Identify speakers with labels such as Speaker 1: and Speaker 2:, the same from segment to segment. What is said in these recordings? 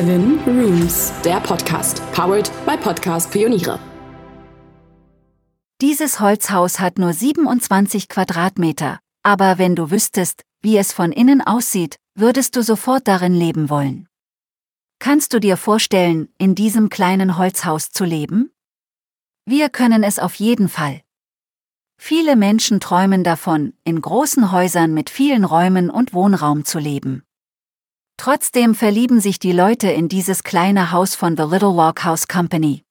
Speaker 1: Seven Rooms, der Podcast, powered by Podcast Pioniere.
Speaker 2: Dieses Holzhaus hat nur 27 Quadratmeter, aber wenn du wüsstest, wie es von innen aussieht, würdest du sofort darin leben wollen. Kannst du dir vorstellen, in diesem kleinen Holzhaus zu leben? Wir können es auf jeden Fall. Viele Menschen träumen davon, in großen Häusern mit vielen Räumen und Wohnraum zu leben. Trotzdem verlieben sich die Leute in dieses kleine Haus von The Little Log House Company.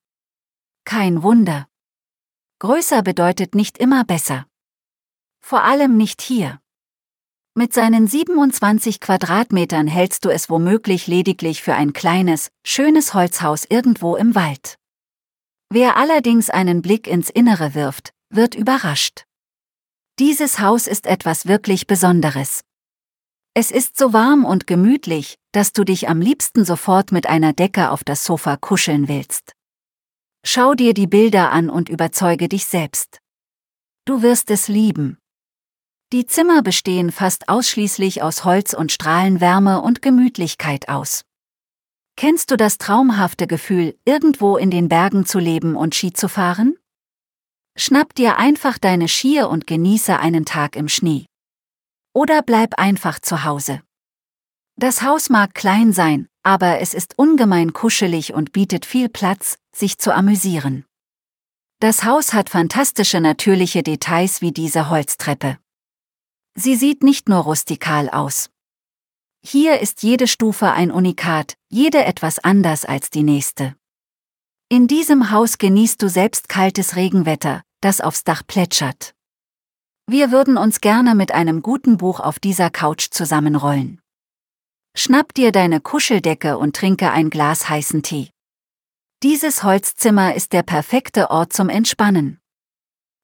Speaker 2: Kein Wunder. Größer bedeutet nicht immer besser. Vor allem nicht hier. Mit seinen 27 Quadratmetern hältst du es womöglich lediglich für ein kleines, schönes Holzhaus irgendwo im Wald. Wer allerdings einen Blick ins Innere wirft, wird überrascht. Dieses Haus ist etwas wirklich Besonderes. Es ist so warm und gemütlich, dass du dich am liebsten sofort mit einer Decke auf das Sofa kuscheln willst. Schau dir die Bilder an und überzeuge dich selbst. Du wirst es lieben. Die Zimmer bestehen fast ausschließlich aus Holz und strahlen Wärme und Gemütlichkeit aus. Kennst du das traumhafte Gefühl, irgendwo in den Bergen zu leben und Ski zu fahren? Schnapp dir einfach deine Skier und genieße einen Tag im Schnee. Oder bleib einfach zu Hause. Das Haus mag klein sein, aber es ist ungemein kuschelig und bietet viel Platz, sich zu amüsieren. Das Haus hat fantastische natürliche Details wie diese Holztreppe. Sie sieht nicht nur rustikal aus. Hier ist jede Stufe ein Unikat, jede etwas anders als die nächste. In diesem Haus genießt du selbst kaltes Regenwetter, das aufs Dach plätschert. Wir würden uns gerne mit einem guten Buch auf dieser Couch zusammenrollen. Schnapp dir deine Kuscheldecke und trinke ein Glas heißen Tee. Dieses Holzzimmer ist der perfekte Ort zum Entspannen.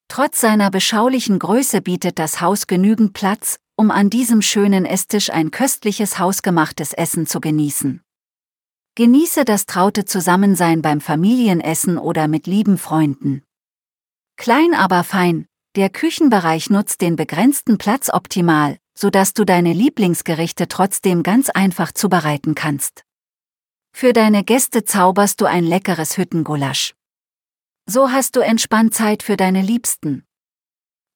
Speaker 2: Trotz seiner beschaulichen Größe bietet das Haus genügend Platz, um an diesem schönen Esstisch ein köstliches hausgemachtes Essen zu genießen. Genieße das traute Zusammensein beim Familienessen oder mit lieben Freunden. Klein aber fein, der Küchenbereich nutzt den begrenzten Platz optimal, sodass du deine Lieblingsgerichte trotzdem ganz einfach zubereiten kannst. Für deine Gäste zauberst du ein leckeres Hüttengulasch. So hast du entspannt Zeit für deine Liebsten.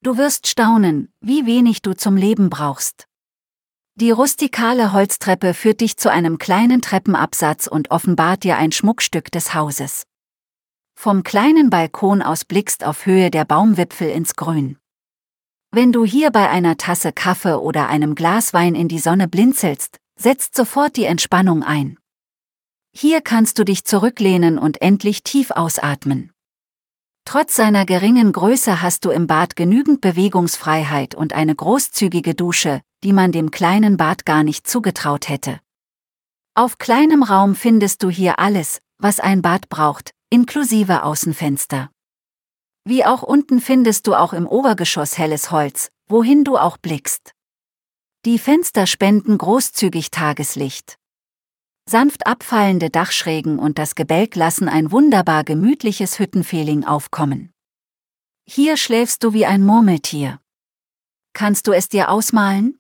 Speaker 2: Du wirst staunen, wie wenig du zum Leben brauchst. Die rustikale Holztreppe führt dich zu einem kleinen Treppenabsatz und offenbart dir ein Schmuckstück des Hauses. Vom kleinen Balkon aus blickst auf Höhe der Baumwipfel ins Grün. Wenn du hier bei einer Tasse Kaffee oder einem Glas Wein in die Sonne blinzelst, setzt sofort die Entspannung ein. Hier kannst du dich zurücklehnen und endlich tief ausatmen. Trotz seiner geringen Größe hast du im Bad genügend Bewegungsfreiheit und eine großzügige Dusche, die man dem kleinen Bad gar nicht zugetraut hätte. Auf kleinem Raum findest du hier alles, was ein Bad braucht, inklusive Außenfenster. Wie auch unten findest du auch im Obergeschoss helles Holz, wohin du auch blickst. Die Fenster spenden großzügig Tageslicht. Sanft abfallende Dachschrägen und das Gebälk lassen ein wunderbar gemütliches Hüttenfeeling aufkommen. Hier schläfst du wie ein Murmeltier. Kannst du es dir ausmalen?